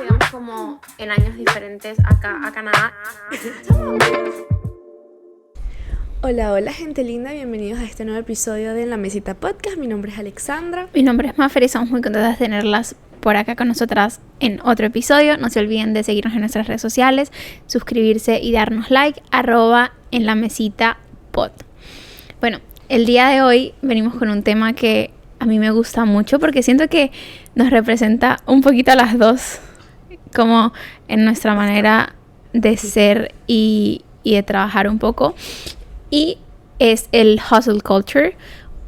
digamos, como en años diferentes acá a Canadá. Hola, hola gente linda, bienvenidos a este nuevo episodio de La Mesita Podcast. Mi nombre es Alexandra. Mi nombre es Mafer y estamos muy contentas de tenerlas por acá con nosotras en otro episodio. No se olviden de seguirnos en nuestras redes sociales, suscribirse y darnos like, arroba en la mesita pod. Bueno, el día de hoy venimos con un tema que a mí me gusta mucho porque siento que nos representa un poquito a las dos, como en nuestra manera de ser y, y de trabajar un poco. Y es el hustle culture,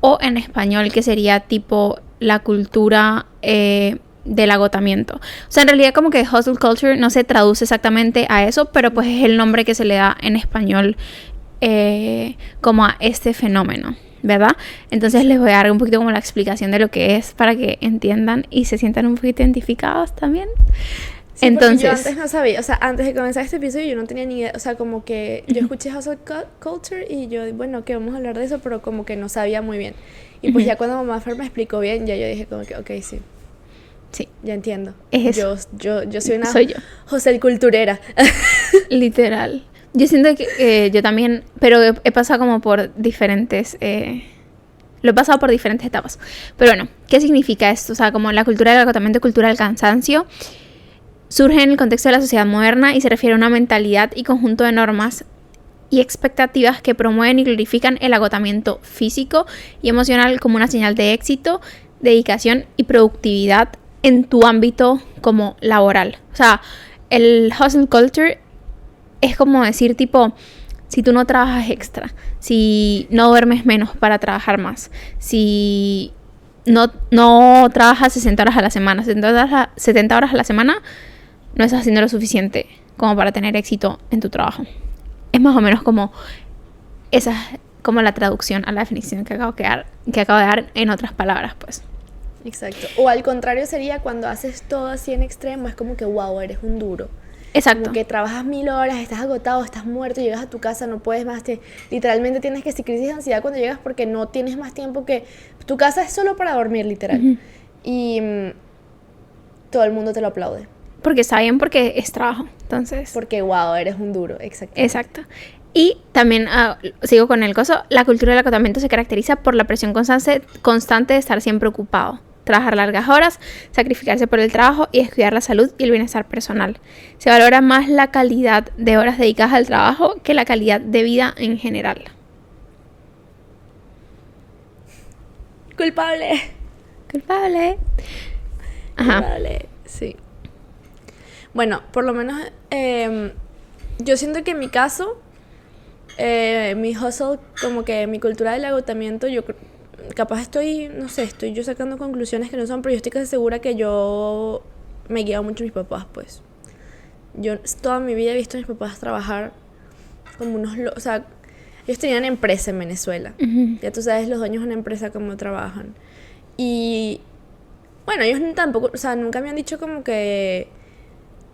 o en español que sería tipo la cultura eh, del agotamiento. O sea, en realidad como que hustle culture no se traduce exactamente a eso, pero pues es el nombre que se le da en español eh, como a este fenómeno. ¿verdad? Entonces les voy a dar un poquito como la explicación de lo que es para que entiendan y se sientan un poquito identificados también. Entonces, yo antes no sabía, o sea, antes de comenzar este episodio yo no tenía ni idea, o sea, como que yo escuché Hustle Culture y yo, bueno, que vamos a hablar de eso, pero como que no sabía muy bien. Y pues ya cuando mamá Fer me explicó bien, ya yo dije como que, ok, sí. Sí. Ya entiendo. Es yo, yo, yo soy una Soy yo. José Culturera. Literal. Yo siento que eh, yo también, pero he, pasado como por diferentes... Eh, lo he pasado por diferentes etapas. Pero bueno, ¿qué significa esto? O sea, como la cultura del agotamiento, cultura del cansancio, surge en el contexto de la sociedad moderna y se refiere a una mentalidad y conjunto de normas y expectativas que promueven y glorifican el agotamiento físico y emocional como una señal de éxito, dedicación y productividad en tu ámbito como laboral. O sea, el hustle culture es como decir tipo, si tú no trabajas extra, si no duermes menos para trabajar más, si no, no trabajas 60 horas a la semana, 70 horas a, 70 horas a la semana, no estás haciendo lo suficiente como para tener éxito en tu trabajo. Es más o menos como esa como la traducción a la definición que acabo, que, dar, que acabo de dar en otras palabras, pues. Exacto. O al contrario sería cuando haces todo así en extremo, es como que, wow, eres un duro. Exacto. Como que trabajas mil horas, estás agotado, estás muerto, llegas a tu casa, no puedes más, te, literalmente tienes que crisis de ansiedad cuando llegas porque no tienes más tiempo que... Tu casa es solo para dormir, literal. Y mm, todo el mundo te lo aplaude. Porque está bien, porque es trabajo, entonces... Porque, wow, eres un duro, exacto. Exacto. Y también, ah, sigo con el coso, la cultura del acotamiento se caracteriza por la presión constante, constante de estar siempre ocupado trabajar largas horas, sacrificarse por el trabajo y descuidar la salud y el bienestar personal. Se valora más la calidad de horas dedicadas al trabajo que la calidad de vida en general. Culpable. Culpable. Ajá. Culpable, sí. Bueno, por lo menos em, yo siento que en mi caso, eh, mi hustle, como que mi cultura del agotamiento, yo capaz estoy, no sé, estoy yo sacando conclusiones que no son, pero yo estoy casi segura que yo me he guiado mucho a mis papás, pues. Yo toda mi vida he visto a mis papás trabajar como unos... O sea, ellos tenían empresa en Venezuela. Ya tú sabes los dueños de una empresa cómo trabajan. Y bueno, ellos tampoco, o sea, nunca me han dicho como que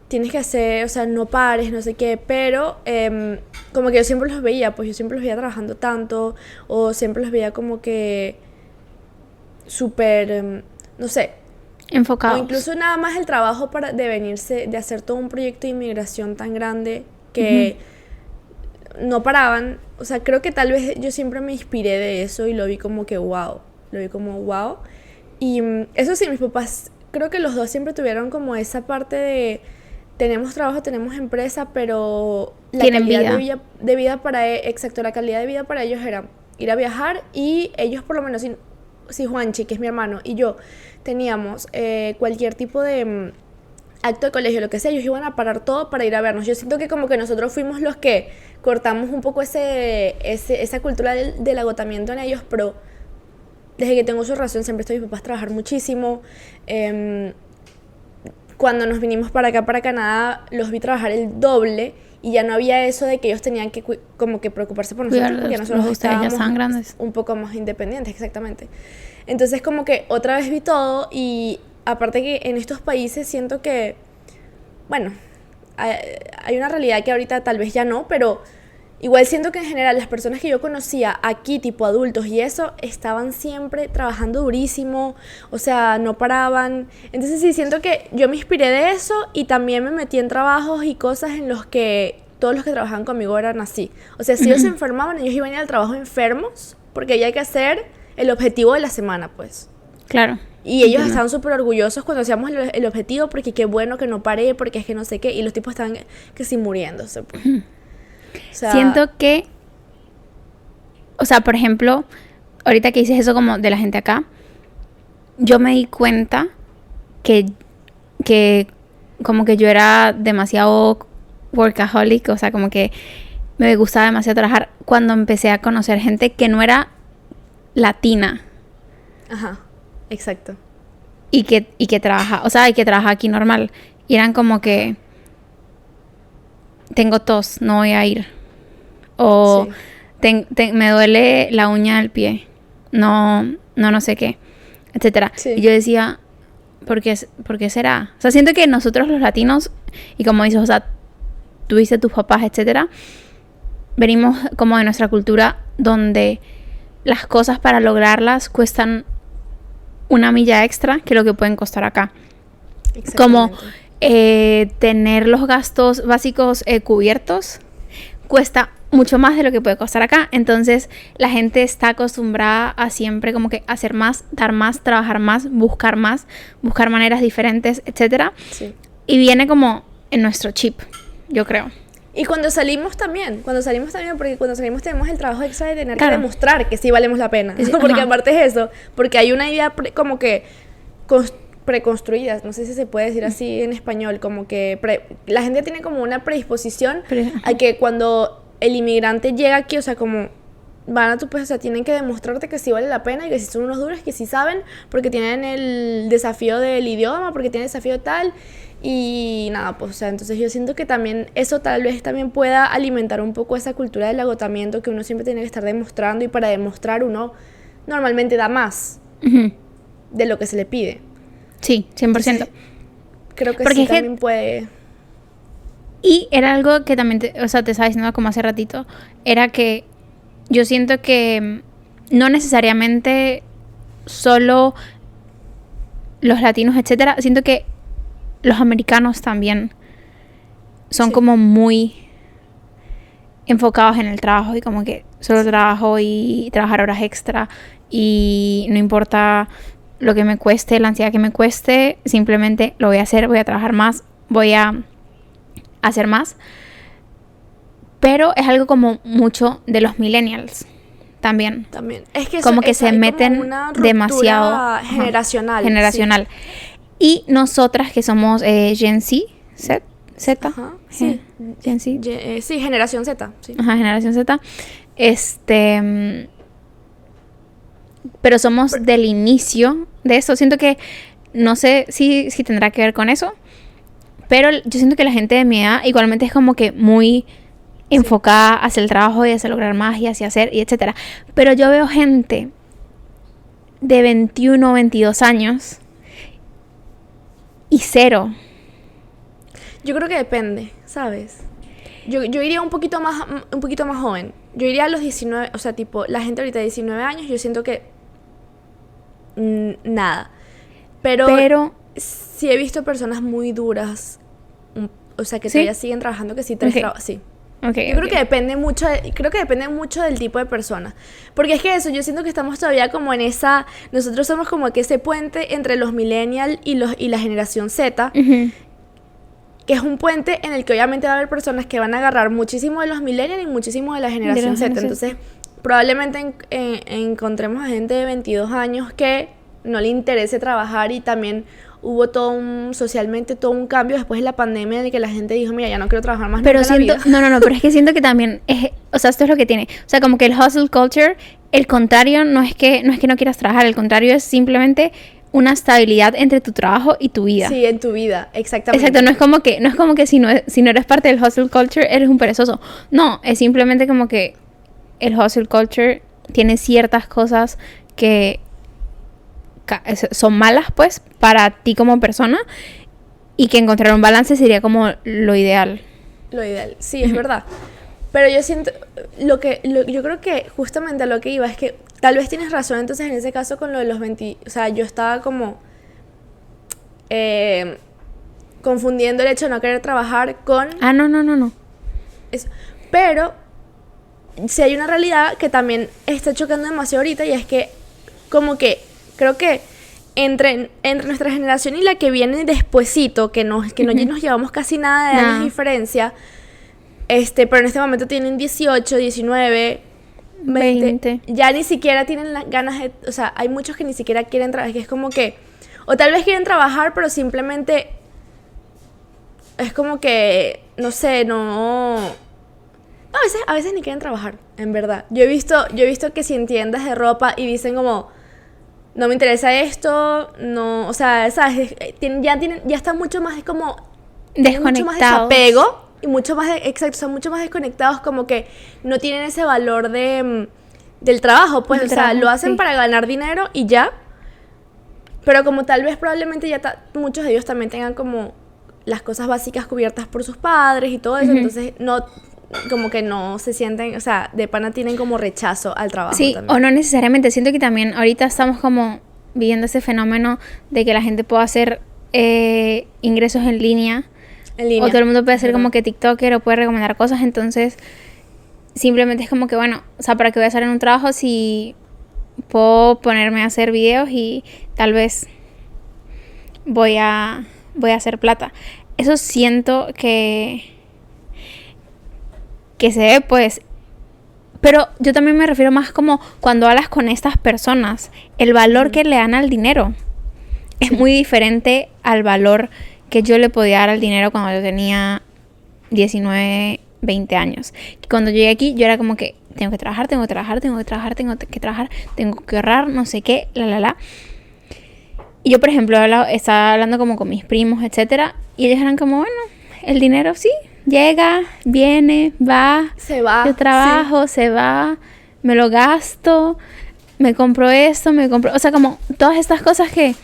tienes que hacer, o sea, no pares, no sé qué, pero em, como que yo siempre los veía, pues yo siempre los veía trabajando tanto, o siempre los veía como que súper, em, no sé. Enfocados. O incluso nada más el trabajo para, de venirse, de hacer todo un proyecto de inmigración tan grande que no paraban. O sea, creo que tal vez yo siempre me inspiré de eso y lo vi como que wow. Lo vi como wow. Y mm, eso sí, mis papás, creo que los dos siempre tuvieron como esa parte de tenemos trabajo, tenemos empresa, pero la calidad De, vida, de vida para, e, exacto, la calidad de vida para ellos era ir a viajar y ellos por lo menos, si, si Juanchi, que es mi hermano, y yo teníamos eh, cualquier tipo de mm, acto de colegio, lo que sea, ellos iban a parar todo para ir a vernos. Yo siento que como que nosotros fuimos los que cortamos un poco ese, ese esa cultura del, agotamiento en ellos, pero desde que tengo su razón siempre estoy mis papás trabajar muchísimo. Eh, cuando nos vinimos para acá, para Canadá, los vi trabajar el doble y ya no había eso de que ellos tenían que como que preocuparse por nosotros porque nosotros estábamos grandes. un poco más independientes, exactamente. Entonces como que otra vez vi todo y aparte que en estos países siento que, bueno, hay una realidad que ahorita tal vez ya no, pero igual siento que en general las personas que yo conocía aquí, tipo adultos y eso, estaban siempre trabajando durísimo, o sea, no paraban. Entonces sí, siento que yo me inspiré de eso y también me metí en trabajos y cosas en los que todos los que trabajaban conmigo eran así. O sea, si ellos se enfermaban, ellos iban a ir al trabajo enfermos, porque ya hay que hacer el objetivo de la semana, pues. Claro. Y ellos estaban súper orgullosos cuando hacíamos el, el objetivo, porque qué bueno que no paré, porque es que no sé qué, y los tipos estaban que sí muriéndose. pues. O sea, Siento que, o sea, por ejemplo, ahorita que dices eso como de la gente acá, yo me di cuenta que, que como que yo era demasiado workaholic, o sea, como que me gustaba demasiado trabajar cuando empecé a conocer gente que no era latina Ajá, exacto. y que, y que trabaja, o sea, y que trabaja aquí normal. Y eran como que tengo tos, no voy a ir. O Sí. ten- ten- me duele la uña del pie, no, no, no sé qué, etcétera. Sí. Y yo decía, ¿por qué, ¿por qué será? O sea, siento que nosotros los latinos, y como dices, o sea, tú dices tus papás, etcétera, venimos como de nuestra cultura donde las cosas para lograrlas cuestan una milla extra que lo que pueden costar acá. Como Exactamente. Eh, tener los gastos básicos eh, cubiertos cuesta mucho más de lo que puede costar acá. Entonces la gente está acostumbrada a siempre como que hacer más, dar más, trabajar más, buscar más, buscar maneras diferentes, etcétera. Sí. Y viene como en nuestro chip, yo creo. Y cuando salimos también, cuando salimos también, porque cuando salimos tenemos el trabajo extra de tener Claro. que demostrar que sí valemos la pena. Sí, porque ajá. aparte es eso, porque hay una idea como que cons- preconstruida, no sé si se puede decir así en español, como que pre- la gente tiene como una predisposición Pre- a que cuando el inmigrante llega aquí, o sea, como van a tu pues, o sea, tienen que demostrarte que sí vale la pena y que sí son unos duros, que sí saben, porque tienen el desafío del idioma, porque tienen el desafío tal. Y nada, pues, o sea, entonces yo siento que también eso tal vez también pueda alimentar un poco esa cultura del agotamiento que uno siempre tiene que estar demostrando y para demostrar uno normalmente da más de lo que se le pide. Sí, 100%. Creo que Porque sí es que- también puede... Y era algo que también, te- o sea, te estaba diciendo como hace ratito, era que yo siento que mm, no necesariamente solo los latinos, etcétera, siento que los americanos también son Sí. como muy enfocados en el trabajo y como que solo trabajo y trabajar horas extra y no importa lo que me cueste, la ansiedad que me cueste, simplemente lo voy a hacer, voy a trabajar más, voy a hacer más. Pero es algo como mucho de los millennials también. También. Es que eso- Como que se meten una demasiado ajá, generacional. sí. generacional. Y nosotras que somos eh, Gen Z, Z, Z, Ajá, sí. Gen Z, eh, sí, generación Z. Sí. Ajá, generación Z. Este. Pero somos del inicio de eso. Siento que. No sé si, si tendrá que ver con eso. Pero yo siento que la gente de mi edad igualmente es como que muy enfocada hacia el trabajo y hacia lograr más y hacia hacer y etcétera. Pero yo veo gente de 21, 22 años y cero. Yo creo que depende, ¿sabes? Yo, yo iría un poquito más un poquito más joven. Yo iría a los 19, o sea, tipo, la gente ahorita de 19 años, yo siento que nada. Pero, Pero sí he visto personas muy duras, mm, o sea, que ¿Sí? todavía siguen trabajando, que sí, tres Ok. traba- sí. ok, Yo creo ok. que depende mucho, de- creo que depende mucho del tipo de persona. Porque es que eso, yo siento que estamos todavía como en esa, nosotros somos como que ese puente entre los millennials y los y la generación Z, Ujú. que es un puente en el que obviamente va a haber personas que van a agarrar muchísimo de los millennials y muchísimo de la generación Z. generación Entonces, probablemente en- en- encontremos a gente de 22 años que no le interese trabajar y también hubo todo un, socialmente todo un cambio después de la pandemia en el que la gente dijo, mira, ya no quiero trabajar más Pero nunca en la siento, vida". no, no, no, pero es que siento que también es, o sea, esto es lo que tiene. O sea, como que el hustle culture, el contrario no es que no es que no quieras trabajar, el contrario es simplemente una estabilidad entre tu trabajo y tu vida. Sí, en tu vida, exactamente. Exacto, no es como que no es como que si no si no eres parte del hustle culture eres un perezoso. No, es simplemente como que el hustle culture tiene ciertas cosas que son malas pues para ti como persona y que encontrar un balance sería como lo ideal. Lo ideal, sí, es verdad. Pero yo siento, lo que, lo- yo creo que justamente a lo que iba es que tal vez tienes razón, entonces en ese caso con lo de los 20, o sea, yo estaba como eh, confundiendo el hecho de no querer trabajar con Ah, no, no, no, no. eso. Pero si hay una realidad que también está chocando demasiado ahorita y es que como que creo que entre, entre nuestra generación y la que viene despuesito, que, nos, que no nos llevamos casi nada de años Nah. de diferencia, este, pero en este momento tienen 18, 19, 20, 20. ya ni siquiera tienen las ganas de, o sea, hay muchos que ni siquiera quieren trabajar, que es como que, o tal vez quieren trabajar, pero simplemente es como que, no sé, no... A veces, a veces ni quieren trabajar, en verdad. Yo he visto, yo he visto que si en tiendas de ropa y dicen como, no me interesa esto, no, o sea, ¿sabes? Eh, ya tienen, ya están mucho más como mucho más Desconectados. desapego y mucho más, exacto, son mucho más desconectados, como que no tienen ese valor de mm, del trabajo, pues, o sea, lo hacen sí. para ganar dinero y ya. Pero como tal vez probablemente ya ta- muchos de ellos también tengan como las cosas básicas cubiertas por sus padres y todo eso, entonces no como que no se sienten, o sea, de pana tienen como rechazo al trabajo Sí, también. o no necesariamente. Siento que también ahorita estamos como viviendo ese fenómeno de que la gente pueda hacer eh, ingresos en línea. en línea. O todo el mundo puede ser ¿verdad? como que TikToker o puede recomendar cosas. Entonces, simplemente es como que, bueno, o sea, ¿para qué voy a hacer en un trabajo si puedo ponerme a hacer videos y tal vez voy a, voy a hacer plata? Eso siento que, que se ve, pues, pero yo también me refiero más como cuando hablas con estas personas, el valor que le dan al dinero es muy diferente al valor que yo le podía dar al dinero cuando yo tenía 19, 20 años. Cuando llegué aquí, yo era como que tengo que trabajar, tengo que trabajar, tengo que trabajar, tengo que trabajar, tengo que ahorrar, no sé qué, la, la, la. Y yo, por ejemplo, hablaba- estaba hablando como con mis primos, etcétera, y ellos eran como, bueno, el dinero sí, llega, viene, va, se va. yo trabajo, se va, me lo gasto, me compro esto, me compro, o sea, como todas estas cosas que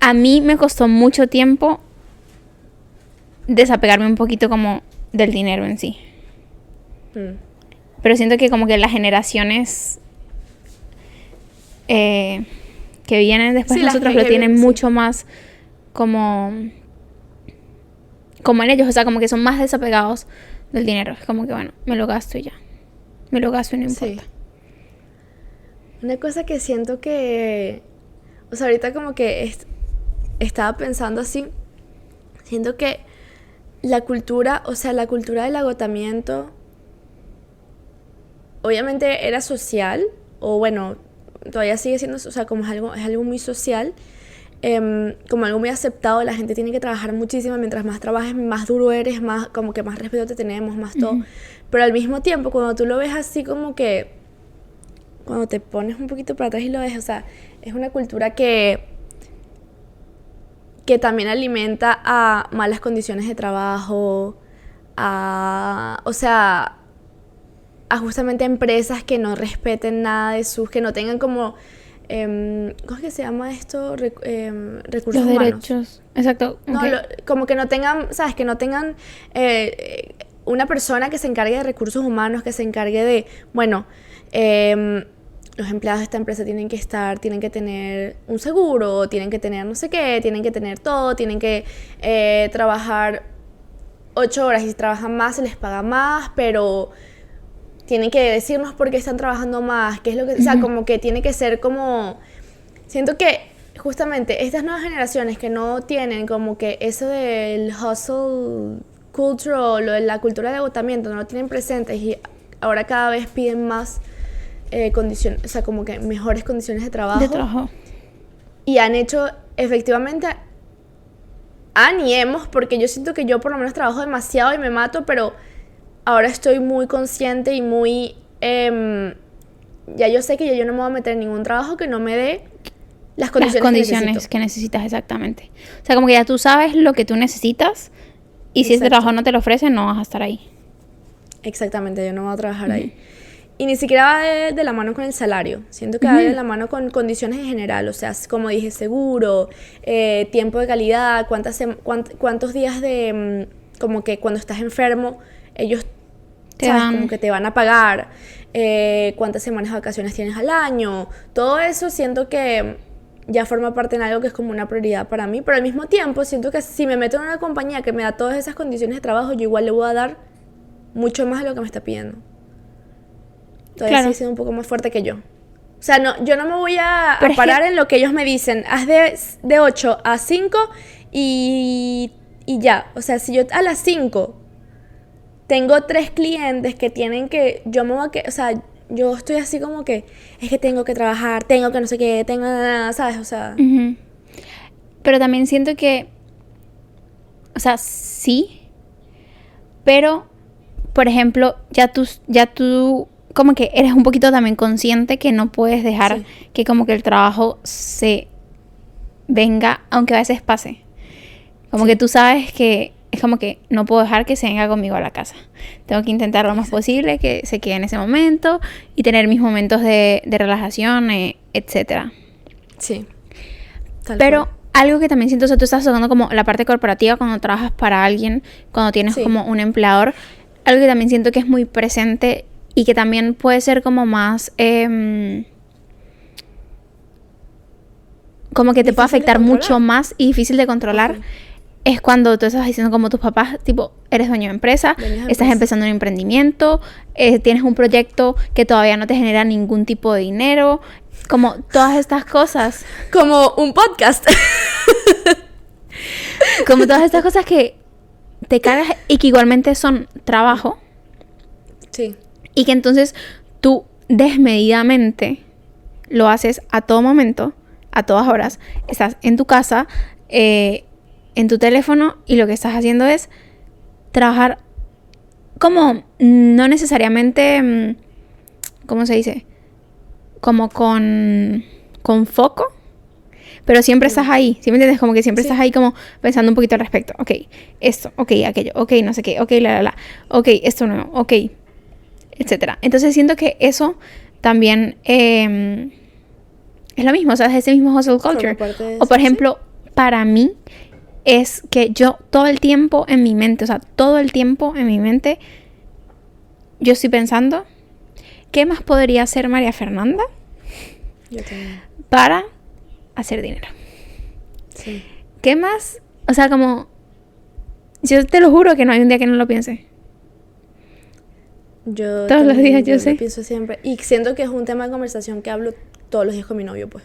a mí me costó mucho tiempo desapegarme un poquito como del dinero en sí. Mm. Pero siento que como que las generaciones eh, que vienen después Sí, nosotros lo tienen sí. mucho más como como en ellos, o sea, como que son más desapegados del dinero. Es como que bueno, me lo gasto y ya. Me lo gasto y no Sí. importa. Una cosa que siento que, o sea, ahorita como que est- estaba pensando así, siento que la cultura, o sea, la cultura del agotamiento, obviamente era social, o bueno, todavía sigue siendo, o sea, como es algo, es algo muy social, em, como algo muy aceptado, la gente tiene que trabajar muchísimo, mientras más trabajes, más duro eres, más, como que más respeto te tenemos, más todo, pero al mismo tiempo, cuando tú lo ves así como que cuando te pones un poquito para atrás y lo ves, o sea, es una cultura que que también alimenta a malas condiciones de trabajo, a, o sea, a justamente empresas que no respeten nada de sus, que no tengan como, em, ¿cómo es que se llama esto? Rec- em, recursos Los humanos. derechos. Exacto. No, lo- como que no tengan, ¿sabes? Que no tengan eh, eh, una persona que se encargue de recursos humanos, que se encargue de, bueno, em, los empleados de esta empresa tienen que estar, tienen que tener un seguro, tienen que tener no sé qué, tienen que tener todo, tienen que eh, trabajar ocho horas y si trabajan más se les paga más, pero tienen que decirnos por qué están trabajando más, qué es lo que, o sea, como que tiene que ser como, siento que justamente estas nuevas generaciones que no tienen como que eso del hustle culture o lo de la cultura de agotamiento, no lo tienen presentes y ahora cada vez piden más eh, condiciones, o sea, como que mejores condiciones de trabajo de trabajo. y han hecho efectivamente han y hemos porque yo siento que yo por lo menos trabajo demasiado y me mato pero ahora estoy muy consciente y muy em, ya yo sé que ya yo no me voy a meter en ningún trabajo que no me dé las Las condiciones, condiciones que necesitas exactamente. O sea, como que ya tú sabes lo que tú necesitas y si ese trabajo no te lo ofrecen, no vas a estar ahí. Exactamente, yo no voy a trabajar ahí. Y ni siquiera va de, de la mano con el salario. Siento que va de la mano con condiciones en general. O sea, como dije, seguro, eh, tiempo de calidad, cuántas, cuánt- cuántos días de... mm, como que cuando estás enfermo, ellos Te ¿sabes? dan- Como que te van a pagar, eh, cuántas semanas de vacaciones tienes al año, todo eso siento que ya forma parte en algo que es como una prioridad para mí, pero al mismo tiempo siento que si me meto en una compañía que me da todas esas condiciones de trabajo, yo igual le voy a dar mucho más de lo que me está pidiendo. Todavía Claro. sigue siendo un poco más fuerte que yo. O sea, no, yo no me voy a, a que- parar en lo que ellos me dicen. Haz de, de 8 a 5 y, y ya. O sea, si yo a las 5 tengo tres clientes que tienen que. Yo me voy a que. O sea, yo estoy así como que. Es que tengo que trabajar, tengo que no sé qué, tengo. ¿Sabes? O sea. Pero también siento que, o sea, sí, pero, por ejemplo, ya tú, ya tú, como que eres un poquito también consciente que no puedes dejar Sí. que como que el trabajo se venga, aunque a veces pase. Como Sí. que tú sabes que es como que no puedo dejar que se venga conmigo a la casa. Tengo que intentar lo más posible que se quede en ese momento y tener mis momentos de, de relajación, eh, etcétera. Sí. Tal Pero cual. algo que también siento, o sea, tú estás tocando como la parte corporativa cuando trabajas para alguien, cuando tienes Sí. como un empleador, algo que también siento que es muy presente y que también puede ser como más... em, como que te puede afectar mucho más y difícil de controlar. Ok. Es cuando tú estás diciendo como tus papás, tipo, eres dueño de empresa, de estás empresa. empezando un emprendimiento, eh, tienes un proyecto que todavía no te genera ningún tipo de dinero, como todas estas cosas. Como un podcast. Como todas estas cosas que te cagas y que igualmente son trabajo. sí. Y que entonces tú desmedidamente lo haces a todo momento, a todas horas. Estás en tu casa, eh, en tu teléfono y lo que estás haciendo es trabajar como no necesariamente, mm, ¿cómo se dice? Como con, con foco. Pero siempre estás ahí, ¿sí me entiendes? Como que siempre Sí. estás ahí como pensando un poquito al respecto. Ok, esto, ok, aquello, ok, no sé qué, ok, la, la, la, ok, esto nuevo, ok, etcétera. Entonces siento que eso también eh, es lo mismo, o sea, es ese mismo hustle culture. O por ejemplo, para mí es que yo todo el tiempo en mi mente, o sea, todo el tiempo en mi mente, yo estoy pensando, ¿qué más podría hacer María Fernanda Yo para hacer dinero? Sí. ¿Qué más? O sea, como, yo te lo juro que no hay un día que no lo piense. Yo Todos los días, yo lo sé. pienso siempre. Y siento que es un tema de conversación que hablo todos los días con mi novio, pues.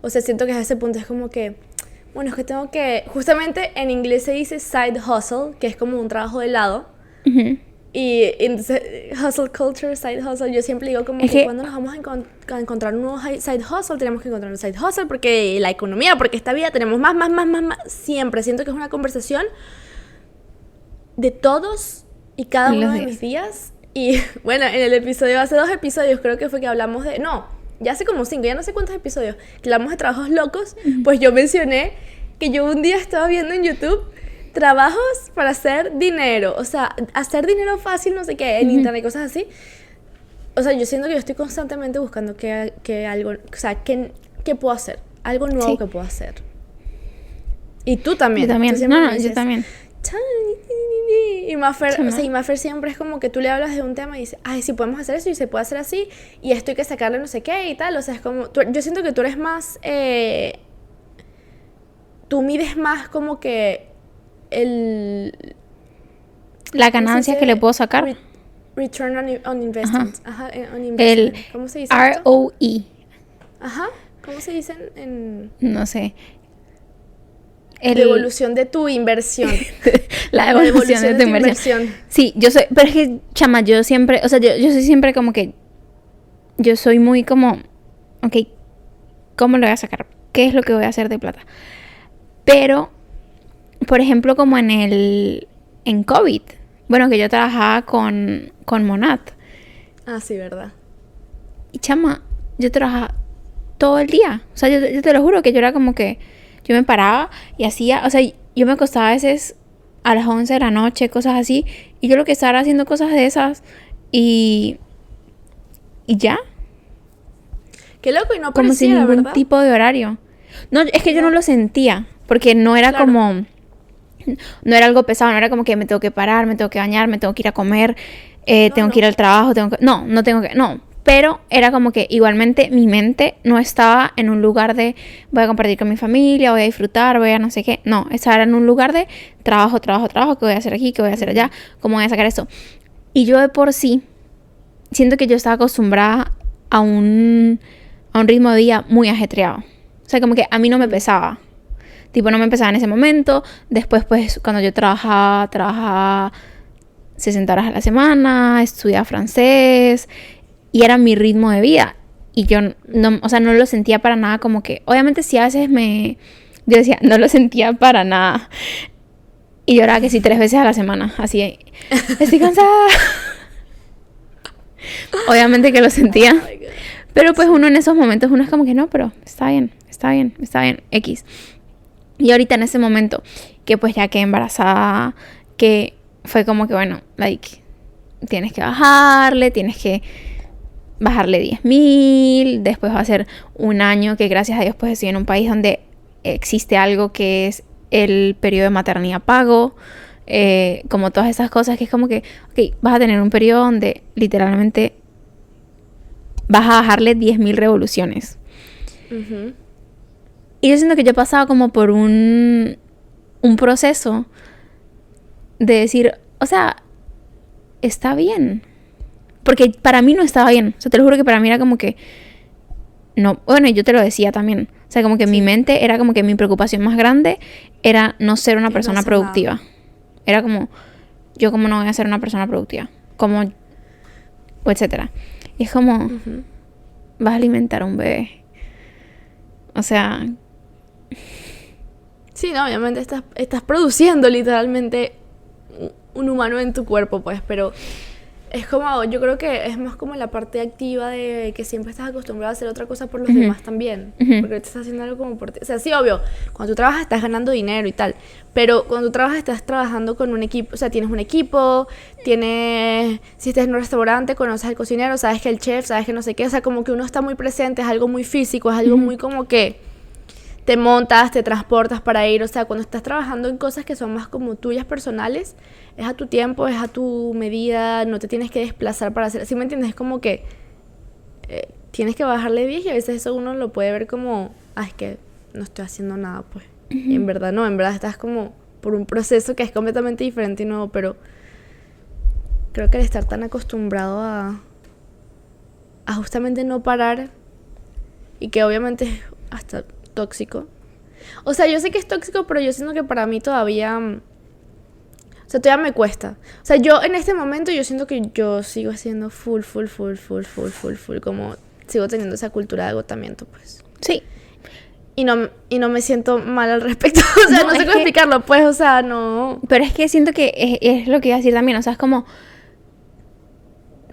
O sea, siento que a ese punto es como que, bueno, es que tengo que, justamente en inglés se dice side hustle, que es como un trabajo de lado. Y entonces, hustle culture, side hustle, yo siempre digo como Es que, que- cuando nos vamos a, encon- a encontrar un nuevo side hustle, tenemos que encontrar un side hustle porque la economía, porque esta vida tenemos más, más, más, más, más. Siempre siento que es una conversación de todos y cada uno de días. mis días. Y bueno, en el episodio, hace dos episodios creo que fue que hablamos de, no, ya hace como cinco, ya no sé cuántos episodios, que hablamos de trabajos locos, pues yo mencioné que yo un día estaba viendo en YouTube trabajos para hacer dinero, o sea, hacer dinero fácil, no sé qué, en internet, cosas así. O sea, yo siento que yo estoy constantemente buscando que, que algo, o sea, que, que puedo hacer, algo nuevo Sí. que puedo hacer. Y tú también. Yo también. tú No, no, yo dices, también. "Chan, Y Mafer, o Chama. sea, y Mafer siempre es como que tú le hablas de un tema y dice, ay, sí podemos hacer eso y se puede hacer así, y esto hay que sacarle no sé qué y tal. O sea, es como, tú- yo siento que tú eres más, eh, tú mides más como que el... La ¿cómo se ganancia dice? que le puedo sacar. Re- return on, on investment. Ajá, eh, on El investment. ¿Cómo se dice esto? ROE. Ajá, ¿cómo se dice en... No sé. El- Devolución de tu inversión. la La devolución de tu tu inversión. Sí, yo soy, pero es que, chama, yo siempre, o sea, yo, yo soy siempre como que, yo soy muy como, ok, ¿cómo lo voy a sacar? ¿Qué es lo que voy a hacer de plata? Pero, por ejemplo, como en el, en COVID, bueno, que yo trabajaba con, con Monat, Ah, sí, ¿verdad? y chama, yo trabajaba todo el día, o sea, yo, yo te lo juro que yo era como que, yo me paraba y hacía, o sea, yo me acostaba a veces a las 11 de la noche, cosas así, y yo lo que estaba era haciendo cosas de esas y y ya, Qué loco y no como sin ningún ¿verdad? tipo de horario. No, es que yo no lo sentía, porque no era Claro. como no era algo pesado, no era como que me tengo que parar, me tengo que bañar, me tengo que ir a comer, eh, tengo que ir al trabajo, tengo que... No, no tengo que... No, pero era como que igualmente mi mente no estaba en un lugar de voy a compartir con mi familia, voy a disfrutar, voy a no sé qué. No, estaba en un lugar de trabajo, trabajo, trabajo, que voy a hacer aquí, que voy a hacer allá, cómo voy a sacar eso. Y yo de por sí siento que yo estaba acostumbrada a un, a un ritmo de día muy ajetreado. O sea, como que a mí no me pesaba. Tipo, no me empezaba en ese momento. Después, pues, cuando yo trabajaba, trabajaba 60 horas a la semana, estudiaba francés y era mi ritmo de vida. Y yo, no, o sea, no lo sentía para nada como que, obviamente sí a veces me, yo decía, no lo sentía para nada. Y era que sí tres veces a la semana, así, estoy cansada. obviamente que lo sentía. Oh pero pues uno en esos momentos, uno es como que no, pero está bien, está bien, está bien, X. Y ahorita en ese momento, que pues ya quedé embarazada, que fue como que, bueno, like, tienes que bajarle, tienes que bajarle 10.000, después va a ser un año que gracias a Dios pues estoy en un país donde existe algo que es el periodo de maternidad pago, eh, como todas esas cosas que es como que, ok, vas a tener un periodo donde literalmente vas a bajarle 10.000 revoluciones. Y yo siento que yo he pasado como por un, un proceso de decir, o sea, está bien. Porque para mí no estaba bien. O sea, te lo juro que para mí era como que... No, bueno, yo te lo decía también. O sea, como que mi mente era como que mi preocupación más grande era no ser una persona productiva. Era como, yo como no voy a ser una persona productiva. Como, o etcétera. Y es como, vas a alimentar a un bebé. O sea, Sí, no, obviamente estás, estás produciendo literalmente un humano en tu cuerpo, pues, pero es como, yo creo que es más como la parte activa de que siempre estás acostumbrado a hacer otra cosa por los demás también. Porque te estás haciendo algo como por ti. O sea, sí, obvio, cuando tú trabajas estás ganando dinero y tal. Pero cuando tú trabajas estás trabajando con un equipo. O sea, tienes un equipo, tienes. Si estás en un restaurante, conoces al cocinero, sabes que el chef, sabes que no sé qué. O sea, como que uno está muy presente, es algo muy físico, es algo muy como que te montas, te transportas para ir, o sea, cuando estás trabajando en cosas que son más como tuyas personales, es a tu tiempo, es a tu medida, no te tienes que desplazar para hacer, ¿sí me entiendes? Es como que eh, tienes que bajarle 10 y a veces eso uno lo puede ver como, ah, es que no estoy haciendo nada, pues. Y en verdad no, en verdad estás como por un proceso que es completamente diferente y nuevo, pero creo que al estar tan acostumbrado a, a justamente no parar y que obviamente hasta tóxico. O sea, yo sé que es tóxico, pero yo siento que para mí todavía... Mm, o sea, todavía me cuesta. O sea, yo en este momento yo siento que yo sigo haciendo full, full, full, full, full, full, full. Como sigo teniendo esa cultura de agotamiento, pues. Sí. Y no, y no me siento mal al respecto. o sea, no, sé cómo explicarlo, pues, o sea, no. Pero es que siento que es, es lo que iba a decir también. O sea, es como.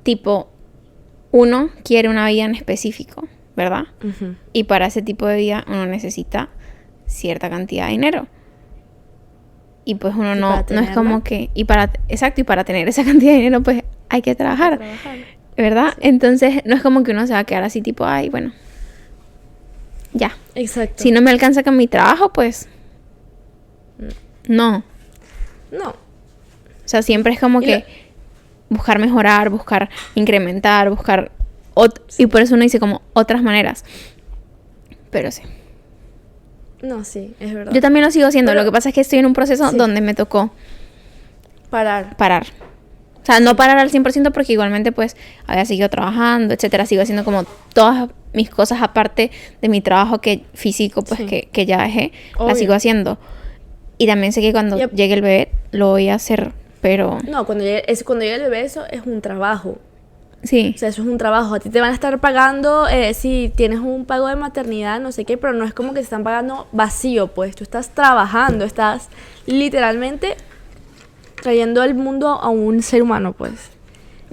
Tipo, uno quiere una vida en específico. ¿Verdad? Y para ese tipo de vida uno necesita cierta cantidad de dinero. Y pues uno no, no es como que... Y para, exacto, y para tener esa cantidad de dinero pues hay que trabajar. ¿Verdad? Entonces no es como que uno se va a quedar así tipo, ay, bueno. Ya. Exacto. Si no me alcanza con mi trabajo, pues... No. No. O sea, siempre es como que buscar mejorar, buscar incrementar, buscar y por eso uno dice como otras maneras. Pero sí. No, sí, es verdad. Yo también lo sigo haciendo. lo que pasa es que estoy en un proceso donde me tocó parar. Parar. O sea, no parar al 100% porque igualmente pues había seguido trabajando, etcétera. Sigo haciendo como todas mis cosas aparte de mi trabajo que físico pues que, que, ya dejé. La sigo haciendo. Y también sé que cuando llegue el bebé lo voy a hacer, pero... No, cuando llegue, es, cuando llegue el bebé eso es un trabajo. Sí. O sea, eso es un trabajo. A ti te van a estar pagando eh, si tienes un pago de maternidad, no sé qué, pero no es como que te están pagando vacío, pues. Tú estás trabajando, estás literalmente trayendo al mundo a un ser humano, pues.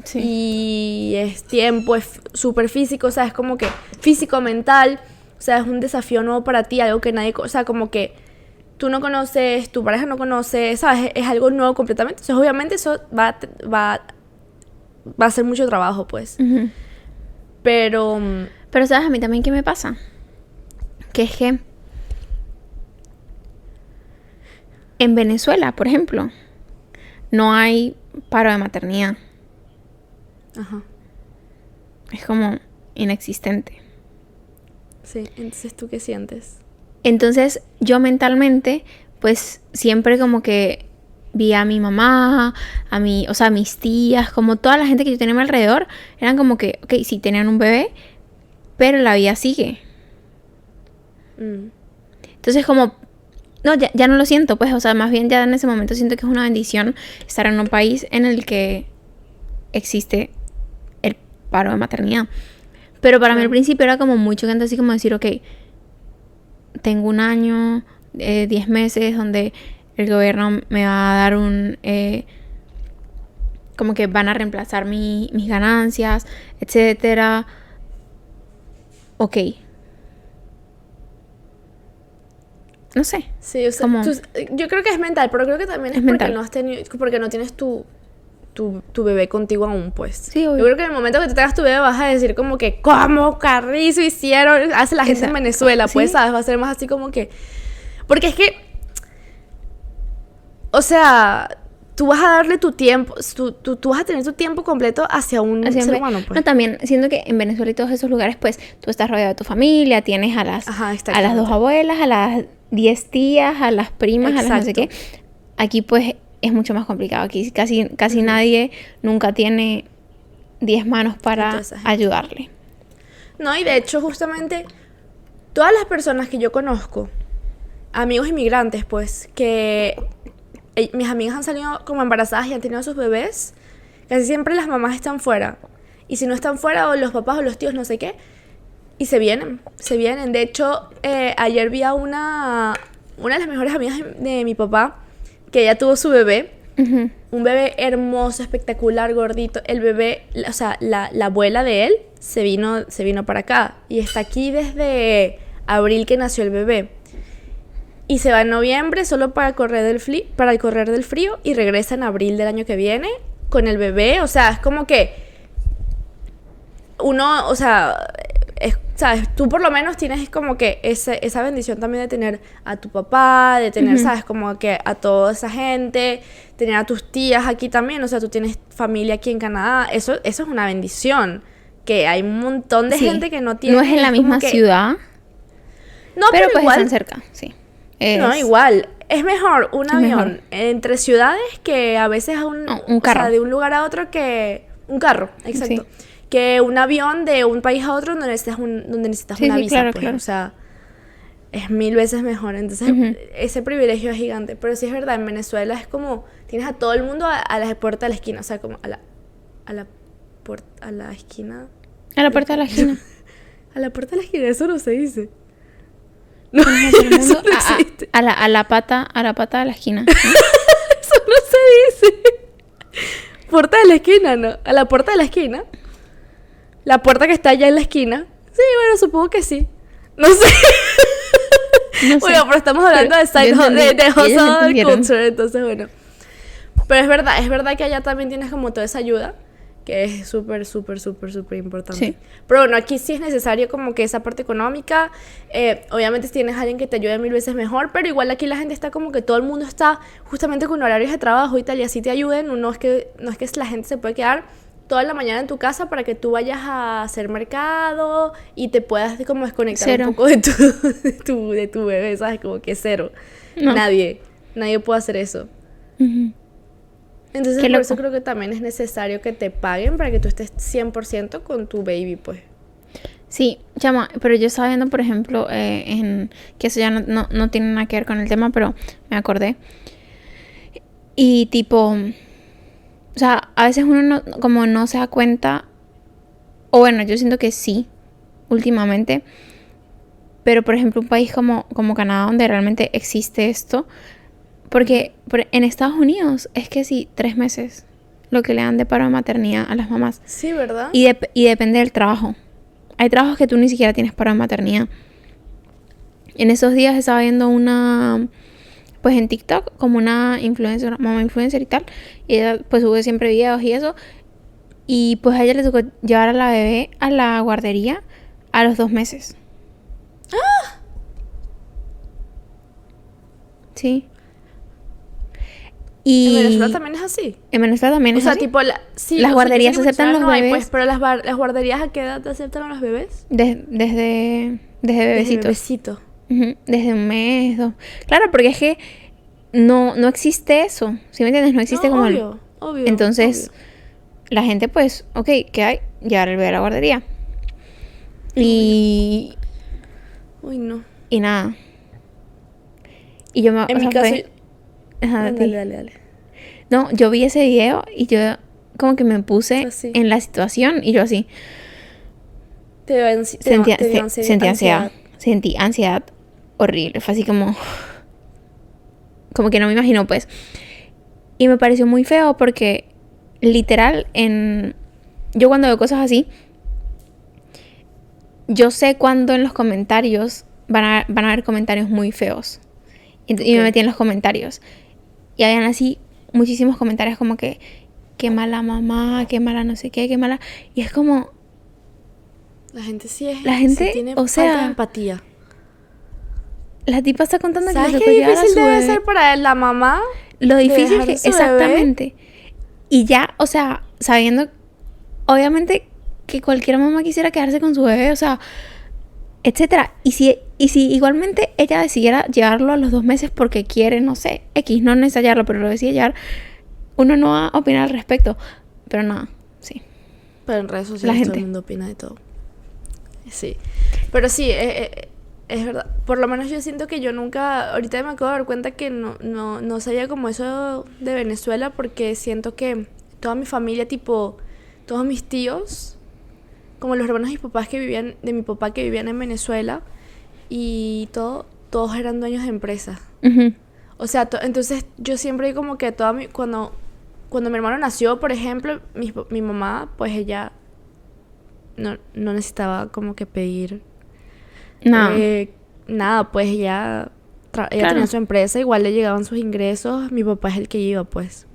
Sí. Y es tiempo, es súper físico, o sea, es como que físico, mental, o sea, es un desafío nuevo para ti, algo que nadie, o sea, como que tú no conoces, tu pareja no conoce, ¿sabes? Es, algo nuevo completamente. Entonces, obviamente, eso va, va va a ser mucho trabajo, pues. Pero... Pero sabes, a mí también qué me pasa. Que es que... en Venezuela, por ejemplo, no hay paro de maternidad. Ajá. Es como inexistente. Sí, entonces tú qué sientes? Entonces yo mentalmente, pues siempre como que vi a mi mamá, a mi, o sea, a mis tías, como toda la gente que yo tenía a mi alrededor, eran como que, ok, sí tenían un bebé, pero la vida sigue. Mm. Entonces como, no, ya, ya no lo siento, pues, o sea, más bien ya en ese momento siento que es una bendición estar en un país en el que existe el paro de maternidad. Pero para mí al principio era como muy chocante así como decir, ok, tengo un año, eh, 10 meses donde el gobierno me va a dar un... eh, como que van a reemplazar mi- mis ganancias, etcétera. Ok. No sé. Sí, o sea, tú- yo creo que es mental, pero creo que también es, Es porque mental. no has tenido, porque no tienes tu, tu, tu bebé contigo aún, pues. Sí, obvio. Yo creo que en el momento que tú tengas tu bebé vas a decir como que, ¿cómo carrizo hicieron? Hace la gente en Exacto. Venezuela, pues, Sí. ¿sabes? Va a ser más así como que... Porque es que... O sea, tú vas a darle tu tiempo, tú, tú, tú vas a tener tu tiempo completo hacia un ser humano, pues. No, también siento que en Venezuela y todos esos lugares, pues tú estás rodeado de tu familia, tienes a las, Ajá, a las dos abuelas, a las diez tías, a las primas, a las no sé qué. Aquí pues es mucho más complicado. Aquí casi, casi nadie nunca tiene diez manos para ayudarle. No, y de hecho, justamente, todas las personas que yo conozco, amigos inmigrantes, pues, que mis amigas han salido como embarazadas y han tenido sus bebés, casi siempre las mamás están fuera. Y si no están fuera, o los papás o los tíos, no sé qué, y se vienen, se vienen. De hecho, eh, ayer vi a una, una de las mejores amigas de mi papá, que ella tuvo su bebé, un bebé hermoso, espectacular, gordito. El bebé, o sea, la, la abuela de él se vino, se vino para acá. Y está aquí desde abril que nació el bebé. Y se va en noviembre solo para correr del, fli- para el correr del frío y regresa en abril del año que viene con el bebé. O sea, es como que uno, o sea, es- sabes, tú por lo menos tienes como que ese- esa bendición también de tener a tu papá, de tener, sabes, como que a toda esa gente, tener a tus tías aquí también, o sea, tú tienes familia aquí en Canadá, eso, eso es una bendición. Que hay un montón de Sí. gente que no tiene. No es en la misma que- ciudad, No, pero, pero, pues igual. están cerca, sí. No, igual. Es mejor un Es avión mejor. entre ciudades que a veces a un, No, un o carro. sea, de un lugar a otro que. Un carro, exacto. Sí. Que un avión de un país a otro donde necesitas, un, donde necesitas Sí, una sí, visa. claro, pues, claro. O sea, es mil veces mejor. Entonces, ese privilegio es gigante. Pero sí es verdad, en Venezuela es como. Tienes a todo el mundo a, a la puerta de la esquina. O sea, como a la. A la puerta. A la esquina. A la puerta de la esquina. A la puerta de la esquina, eso no se dice. No, eso no a- existe. a la, a la pata, a la pata de la esquina. Eso no se dice. Puerta de la esquina, ¿no? A la puerta de la esquina. La puerta que está allá en la esquina. Sí, bueno, supongo que sí. No sé. No sé. Bueno, pero estamos hablando Pero de side de, de hustle culture, entonces bueno. Pero es verdad, es verdad que allá también tienes como toda esa ayuda, que es súper, súper, súper, súper importante. Sí. Pero bueno, aquí sí es necesario como que esa parte económica. eh, obviamente si tienes a alguien que te ayude mil veces mejor, pero igual aquí la gente está como que todo el mundo está justamente con horarios de trabajo y tal, y así te ayuden. No es que, no es que la gente se puede quedar toda la mañana en tu casa para que tú vayas a hacer mercado y te puedas como desconectar Cero. un poco de tu, de tu, de tu bebé, ¿sabes? Como que cero. No. Nadie, nadie puede hacer eso. Ujú. Entonces Qué por eso creo que también es necesario que te paguen para que tú estés 100% con tu baby, pues. Sí, chama, pero yo estaba viendo, por ejemplo, eh, en que eso ya no, no, no tiene nada que ver con el tema, pero me acordé. Y tipo, o sea, a veces uno no, como no se da cuenta, o bueno, yo siento que sí, últimamente, pero por ejemplo un país como, como Canadá, donde realmente existe esto, porque por- en Estados Unidos es que sí, tres meses lo que le dan de paro de maternidad a las mamás. Sí, ¿verdad? Y, dep- y depende del trabajo. Hay trabajos que tú ni siquiera tienes para maternidad. En esos días estaba viendo una, pues en TikTok, como una influencer, mamá influencer y tal. Y ella pues sube siempre videos y eso. Y pues a ella le tocó llevar a la bebé a la guardería a los dos meses. Sí. Y En Venezuela también es así. en Venezuela también O es sea, así. tipo, la- sí, Las o guarderías aceptan los no hay, bebés. pues, pero las, bar- las guarderías a qué edad aceptan a los bebés? Des- desde, desde bebecitos. Bebecito. Ujú, Desde un mes, dos. Claro, porque es que no, no existe eso. ¿Sí me entiendes? No existe No, como el- obvio, obvio. Entonces, obvio. la gente, pues, ok, ¿qué hay? Llevar el bebé a la guardería. Y, Uy, no. y nada. Y yo me. En o mi sea, caso. fue- Ajá, dale, dale, dale. No, yo vi ese video y yo como que me puse Así. en la situación y yo así. Te dio ansi- te Sentía, dio- te dio se- ansi- sentí ansiedad. Sentí ansiedad horrible. Fue así como. Como que no me imagino, pues. Y me pareció muy feo porque, literal, en. Yo cuando veo cosas así. Yo sé cuando en los comentarios van a, van a haber comentarios muy feos. Y, me metí en los comentarios. Y habían así muchísimos comentarios como que. Qué mala mamá, qué mala no sé qué, qué mala. Y es como. La gente sí es. La gente, sí tiene o falta sea, de empatía. La tipa está contando que ¿Sabes qué difícil debe bebé. ser para la mamá? Lo de difícil dejar que bebé? exactamente. Y ya, o sea, sabiendo obviamente que cualquier mamá quisiera quedarse con su bebé, o sea, etcétera. Y si y si igualmente ella decidiera llevarlo a los dos meses porque quiere, no sé, X, no necesitarlo, pero lo decide llevar, uno no va a opinar al respecto. Pero nada, sí. Pero en redes sociales La todo gente. el mundo opina de todo. Sí. Pero sí, eh, eh, es verdad. Por lo menos yo siento que yo nunca. Ahorita me acabo de dar cuenta que no, no, no sabía como eso de Venezuela porque siento que toda mi familia, tipo, todos mis tíos, como los hermanos de mis papás que vivían, de mi papá que vivían en Venezuela, y todo, todos eran dueños de empresas. O sea, to- entonces yo siempre como que toda mi, cuando, cuando mi hermano nació, por ejemplo, mi, mi mamá, pues ella no, no necesitaba como que pedir No. eh, nada, pues ella, ella Claro. tenía su empresa, igual le llegaban sus ingresos, mi papá es el que iba, pues.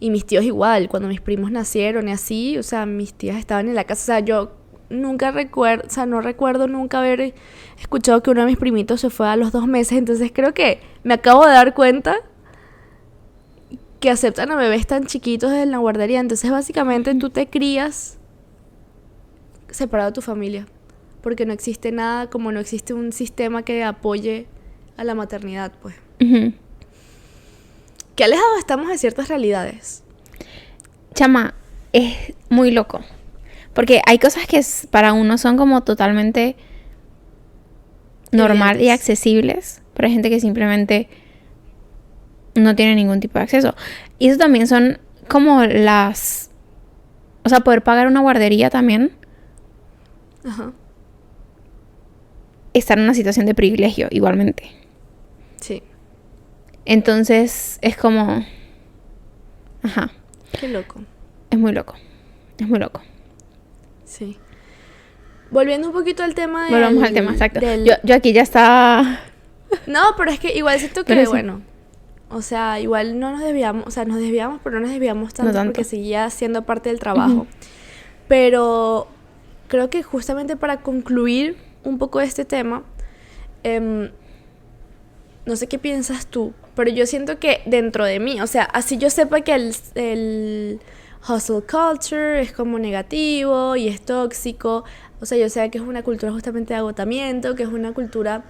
Y mis tíos igual, cuando mis primos nacieron y así, o sea, mis tías estaban en la casa, o sea, yo nunca recuerdo, o sea, no recuerdo nunca haber escuchado que uno de mis primitos se fue a los dos meses, entonces creo que me acabo de dar cuenta que aceptan a bebés tan chiquitos en la guardería, entonces básicamente tú te crías separado de tu familia, porque no existe nada, como no existe un sistema que apoye a la maternidad, pues. Qué alejados estamos de ciertas realidades. Chama, es muy loco. Porque hay cosas que para uno son como totalmente normal y accesibles, pero hay gente que simplemente no tiene ningún tipo de acceso. Y eso también son como las... O sea, poder pagar una guardería también, Ajá. estar en una situación de privilegio igualmente. Sí. Entonces es como... Ajá, Qué loco. es muy loco. Es muy loco. Sí. Volviendo un poquito al tema del... Volvamos al tema, exacto. del- Yo, yo aquí ya estaba... No, pero es que igual siento que, sí. bueno, o sea, igual no nos desviamos, o sea, nos desviamos, pero no nos desviamos tanto, tanto. porque seguía siendo parte del trabajo. Pero creo que justamente para concluir un poco este tema, em, no sé qué piensas tú, pero yo siento que dentro de mí, o sea, así yo sepa que el, el hustle culture es como negativo y es tóxico, o sea, yo sé que es una cultura justamente de agotamiento, que es una cultura,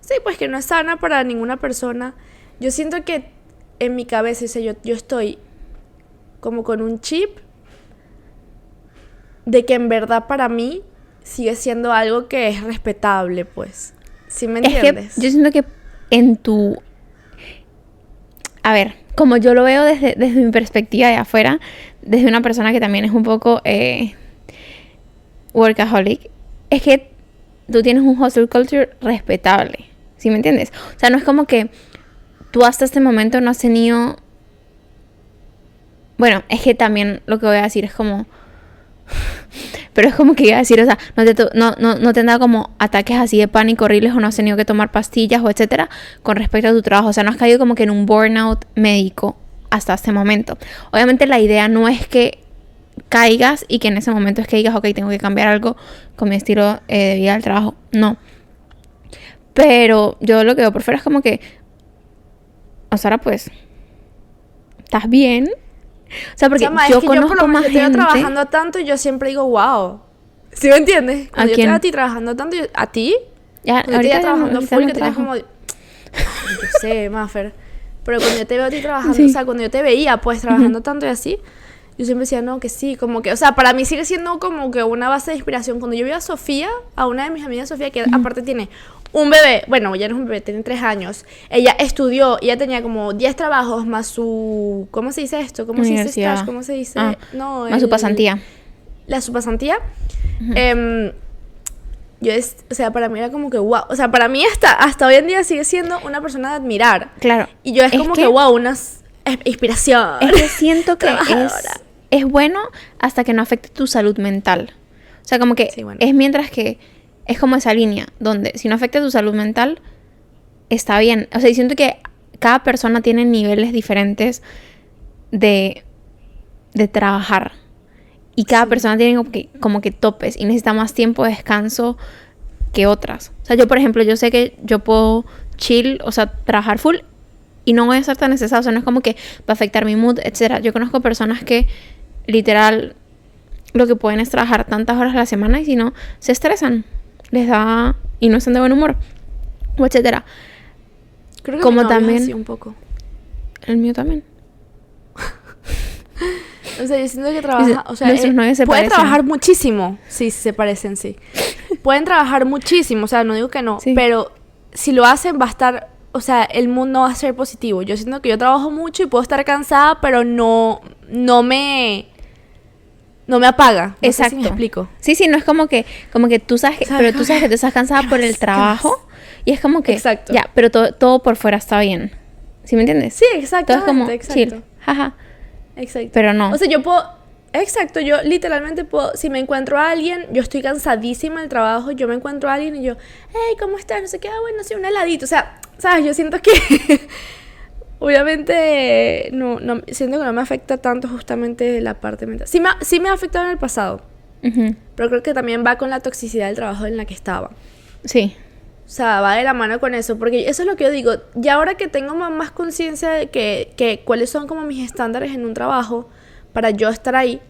sí, pues que no es sana para ninguna persona. Yo siento que en mi cabeza, o sea, yo, yo estoy como con un chip de que en verdad para mí sigue siendo algo que es respetable, pues. ¿Sí me Es que entiendes? yo siento que en tu... A ver, como yo lo veo desde, desde mi perspectiva de afuera, desde una persona que también es un poco eh, workaholic, es que tú tienes un hustle culture respetable, ¿sí me entiendes? O sea, no es como que tú hasta este momento no has tenido... Bueno, es que también lo que voy a decir es como... Pero es como que iba a decir, o sea, no te, no, no, no te han dado como ataques así de pánico horribles o no has tenido que tomar pastillas o etcétera con respecto a tu trabajo. O sea, no has caído como que en un burnout médico hasta este momento. Obviamente la idea no es que caigas y que en ese momento es que digas, ok, tengo que cambiar algo con mi estilo eh, de vida del trabajo. No. Pero yo lo que veo por fuera es como que, o sea, ahora pues, ¿estás bien? O sea, porque Chama, es yo que yo por conozco lo más estoy gente. trabajando tanto y yo siempre digo, wow. ¿Sí me entiendes? ¿A Cuando yo te quién? veo a ti trabajando tanto, yo- ¿a ti? Ya, Cuando yo te ahorita veo trabajando ahorita full, no que trabajo. como... Yo sé, Maffer. Pero cuando yo te veo a ti trabajando, Sí. o sea, cuando yo te veía pues trabajando tanto y así, yo siempre decía, no, que sí, como que, o sea, para mí sigue siendo como que una base de inspiración. Cuando yo vi a Sofía, a una de mis amigas Sofía, que aparte tiene un bebé, bueno, ya no es un bebé, tiene tres años, ella estudió, ella tenía como 10 trabajos más su, ¿cómo se dice esto? ¿Cómo se dice stage? ¿Cómo se dice? Ah, no, más su pasantía. la su pasantía. Em, yo es, o sea, para mí era como que wow, o sea, para mí hasta, hasta hoy en día sigue siendo una persona de admirar. Claro. Y yo es, como que, wow, una s- es- inspiración. Es que siento que es. Es bueno hasta que no afecte tu salud mental. O sea, como que Sí, bueno. es mientras que es como esa línea donde si no afecta tu salud mental, está bien. O sea, y siento que cada persona tiene niveles diferentes de, de trabajar. Y cada persona tiene como que, como que topes y necesita más tiempo de descanso que otras. O sea, yo, por ejemplo, yo sé que yo puedo chill, o sea, trabajar full y no voy a ser tan estresada. O sea, no es como que va a afectar mi mood, etcétera. Yo conozco personas que literal lo que pueden es trabajar tantas horas a la semana y si no, se estresan. Les da y no están de buen humor, o etcétera. Creo que como mi también- así un poco. El mío también. O sea, yo siento que trabaja, o sea, Nuestros eh, novios se puede parecen. trabajar muchísimo. Sí, sí se parecen, sí. Pueden trabajar muchísimo, o sea, no digo que no, Sí. pero si lo hacen va a estar, o sea, el mundo va a ser positivo. Yo siento que yo trabajo mucho y puedo estar cansada, pero no no me no me apaga. No sé si me explico. Sí, sí, no es como que, como que tú sabes que, pero tú sabes que tú estás cansada ¿Qué por el ¿Qué trabajo y es como que, Exacto. ya, pero todo, todo por fuera está bien. ¿Sí me entiendes? Sí, Todo es como exacto. chill, jaja. Exacto. Pero no. O sea, yo puedo. Exacto, yo literalmente puedo. Si me encuentro a alguien, yo estoy cansadísima del trabajo, yo me encuentro a alguien y yo, hey, ¿cómo estás? No sé qué, ah, bueno, sí, un heladito. O sea, ¿sabes? Yo siento que. Obviamente, no, no, siento que no me afecta tanto justamente la parte mental. Sí me, ha- sí me ha afectado en el pasado, pero creo que también va con la toxicidad del trabajo en la que estaba. Sí. O sea, va de la mano con eso, porque eso es lo que yo digo. Ya ahora que tengo más conciencia de que, que cuáles son como mis estándares en un trabajo para yo estar ahí,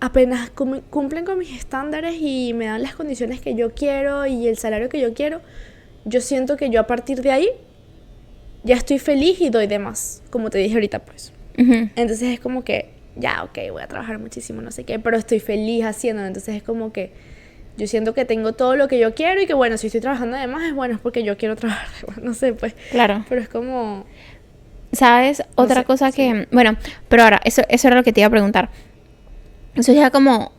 apenas cum- cumplen con mis estándares y me dan las condiciones que yo quiero y el salario que yo quiero, yo siento que yo a partir de ahí ya estoy feliz y doy de más, como te dije ahorita, pues. Ujú. Entonces es como que, ya, ok, voy a trabajar muchísimo, no sé qué, pero estoy feliz haciéndolo. Entonces es como que yo siento que tengo todo lo que yo quiero y que, bueno, si estoy trabajando de más es bueno, es porque yo quiero trabajar no sé, pues. Claro. Pero es como, ¿Sabes? Otra sé, cosa sí. que. Bueno, pero ahora, eso, eso era lo que te iba a preguntar. Eso ya como.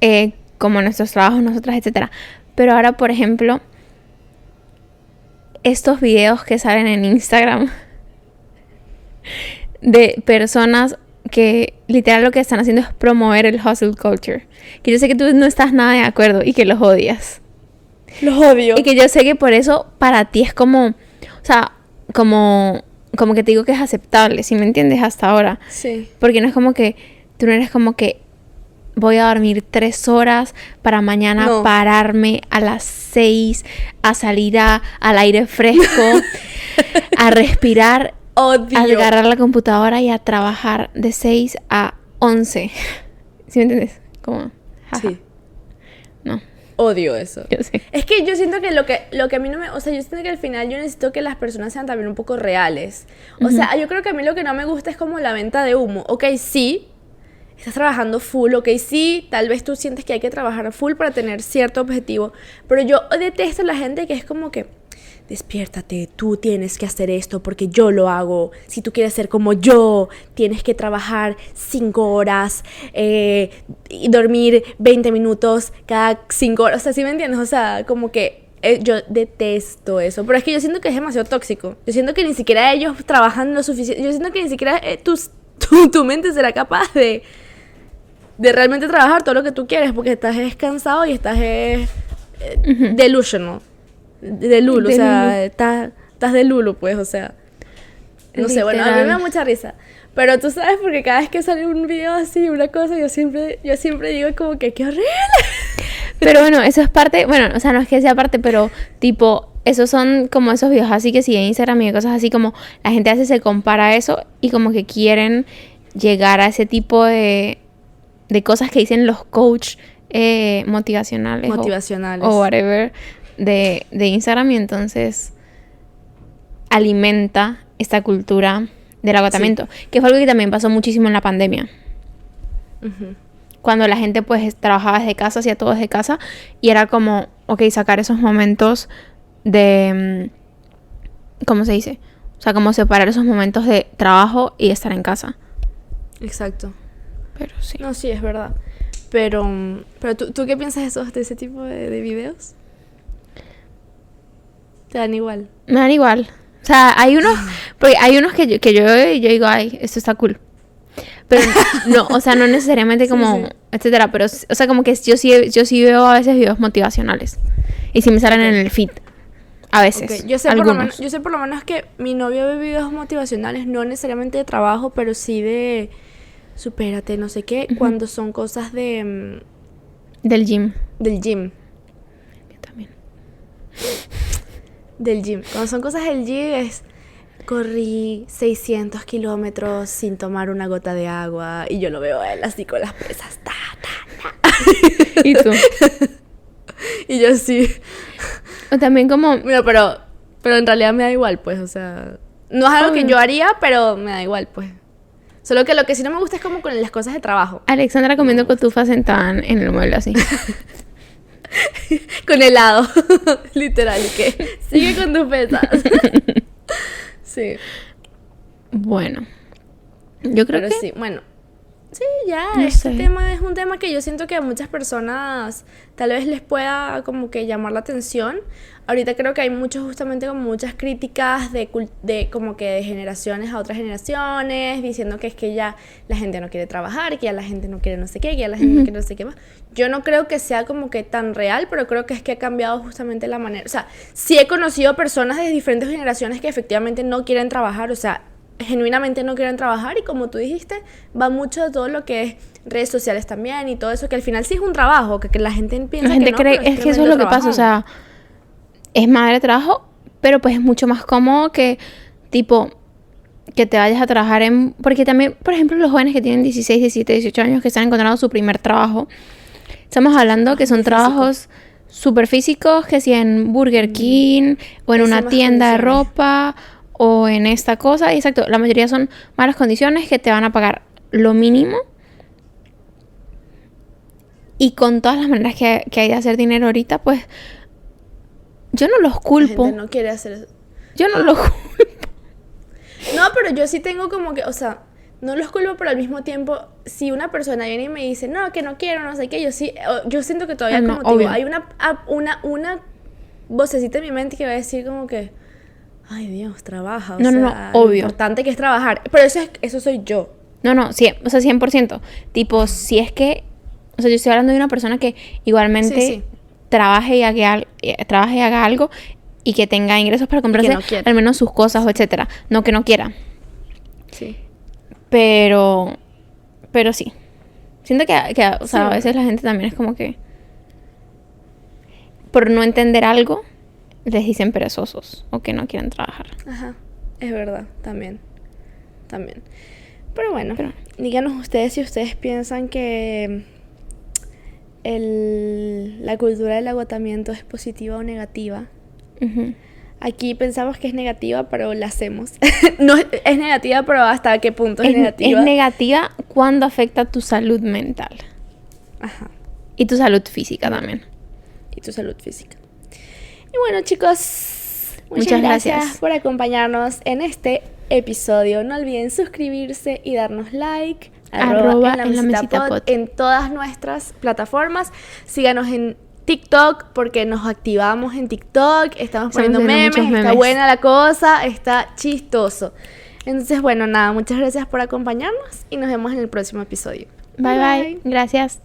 eh, como nuestros trabajos, nosotras, etcétera. Pero ahora, por ejemplo, estos videos que salen en Instagram de personas que literal lo que están haciendo es promover el hustle culture. Que yo sé que tú no estás nada de acuerdo y que los odias. los odio. Y que yo sé que por eso para ti es como, o sea, como, como que te digo que es aceptable, si me entiendes hasta ahora. Sí. Porque no es como que, tú no eres como que voy a dormir tres horas para mañana No. pararme a las seis, a salir a- al aire fresco, a respirar, Odio. a agarrar la computadora y a trabajar de 6 a 11. ¿Sí me entiendes? Como, jaja. Sí. No, Odio eso. yo sé. Es que yo siento que lo que lo que a mí no me, o sea, yo siento que al final yo necesito que las personas sean también un poco reales. O sea, yo creo que a mí lo que no me gusta es como la venta de humo. Ok, sí, estás trabajando full, ok, sí, tal vez tú sientes que hay que trabajar full para tener cierto objetivo, pero yo detesto a la gente que es como que despiértate, tú tienes que hacer esto porque yo lo hago. Si tú quieres ser como yo, tienes que trabajar 5 horas eh, y dormir 20 minutos cada 5 horas. O sea, ¿sí me entiendes? O sea, como que eh, yo detesto eso. Pero es que yo siento que es demasiado tóxico. Yo siento que ni siquiera ellos trabajan lo suficiente. Yo siento que ni siquiera eh, tus- tu, tu mente será capaz de, de realmente trabajar todo lo que tú quieres porque estás descansado y estás eh, eh, delusional. De Lulu, o sea, estás, estás de Lulu, pues, o sea. No sé, bueno, a mí me da Literal. mucha risa. Pero tú sabes, porque cada vez que sale un video así, una cosa, yo siempre, yo siempre digo como que qué horrible. Pero bueno, eso es parte, bueno, o sea, no es que sea parte, pero tipo, esos son como esos videos así que siguen Instagram y cosas así como la gente veces se compara eso y como que quieren llegar a ese tipo de, de cosas que dicen los coach eh, motivacionales. o- Motivacionales. O, whatever de, de Instagram y entonces alimenta esta cultura del agotamiento. Que fue algo que también pasó muchísimo en la pandemia. Cuando la gente pues trabajaba desde casa, hacía todo desde casa y era como, ok, sacar esos momentos de... mm, ¿Cómo se dice? O sea, como separar esos momentos de trabajo y estar en casa. Exacto. Pero sí. No, sí, es verdad. Pero, mm, pero ¿tú, ¿tú qué piensas de, esos, de ese tipo de, de videos? Te dan igual. Me dan igual. O sea, hay unos, porque hay unos que yo, que yo, yo digo, ay, esto está cool. Pero no, o sea, no necesariamente como, sí. etcétera, pero, o sea, como que yo sí, yo sí veo a veces videos motivacionales. Y sí me salen en el feed. A veces. Yo, sé por lo menos, yo sé por lo menos que mi novio ve videos motivacionales, no necesariamente de trabajo, pero sí de supérate, no sé qué, cuando son cosas de mm, Del gym. del gym. Yo también. Del gym. Cuando son cosas del gym es corrí 600 kilómetros sin tomar una gota de agua y yo lo veo a él así con las pesas. Ta, ta, ta. ¿Y tú? Y yo sí. O también como, Mira, pero, pero en realidad me da igual, pues, o sea. No es algo que yo haría, pero me da igual, pues. Solo que lo que sí no me gusta es como con las cosas de trabajo. Alexandra comiendo cotufas sentada en- en el mueble así. Con helado. Literal, y que sigue con tus pesas. sí. Bueno. Yo creo Pero que sí, bueno. Sí, ya, No este sé. tema es un tema que yo siento que a muchas personas tal vez les pueda como que llamar la atención. Ahorita creo que hay muchos, justamente como muchas críticas de, cul- de como que de generaciones a otras generaciones, diciendo que es que ya la gente no quiere trabajar, que ya la gente no quiere no sé qué, que ya la gente no quiere no sé qué más. Yo no creo que sea como que tan real, pero creo que es que ha cambiado justamente la manera. O sea, sí he conocido personas de diferentes generaciones que efectivamente no quieren trabajar, o sea, genuinamente no quieren trabajar y como tú dijiste, va mucho de todo lo que es redes sociales también y todo eso, que al final sí es un trabajo, que, que la gente piensa la gente que no, cree, pero es que eso es lo que pasa, o sea, es madre trabajo, pero pues es mucho más cómodo que, tipo, que te vayas a trabajar en... Porque también, por ejemplo, los jóvenes que tienen 16, 17, 18 años que están encontrando su primer trabajo, estamos hablando que son trabajos súper físicos, que si en Burger King o en una tienda de ropa o en esta cosa, y exacto, la mayoría son malas condiciones que te van a pagar lo mínimo. Y con todas las maneras que, que hay de hacer dinero ahorita, pues yo no los La culpo. gente no quiere hacer eso. Yo no los culpo. No, pero yo sí tengo como que, o sea, no los culpo, pero al mismo tiempo, si una persona viene y me dice, no, que no quiero, no sé qué, yo sí, yo siento que todavía, Ah, no, como digo, hay una, a- una, una vocecita en mi mente que va a decir como que, ay Dios, trabaja, o No, no, no, sea, lo obvio. importante que es trabajar. Pero eso, es, eso soy yo. No, no, sí, o sea, 100%. Tipo, si es que, o sea, yo estoy hablando de una persona que igualmente Sí, sí. trabaje y haga, eh, trabaje y haga algo y que tenga ingresos para comprarse no al menos sus cosas o etcétera. No que no quiera. Sí. Pero, pero sí. Siento que, que, o sea, Sí, a veces la gente también es como que, por no entender algo, les dicen perezosos o que no quieren trabajar. Ajá, es verdad, también. También. Pero bueno, Pero- díganos ustedes si ustedes piensan que el, la cultura del agotamiento es positiva o negativa. Aquí pensamos que es negativa, pero la hacemos. no es es negativa, pero hasta qué punto es, Es, negativa. es negativa cuando afecta tu salud mental Ajá. y tu salud física también. y tu salud física. Y bueno, chicos, muchas, Muchas gracias. gracias. por acompañarnos en este episodio. No olviden suscribirse y darnos like. Arroba en la, en la mesita pod en todas nuestras plataformas. Síganos en TikTok porque nos activamos en TikTok. Estamos poniendo memes, está buena la cosa, está chistoso. Entonces, bueno, nada, muchas gracias por acompañarnos y nos vemos en el próximo episodio. bye. bye. Gracias.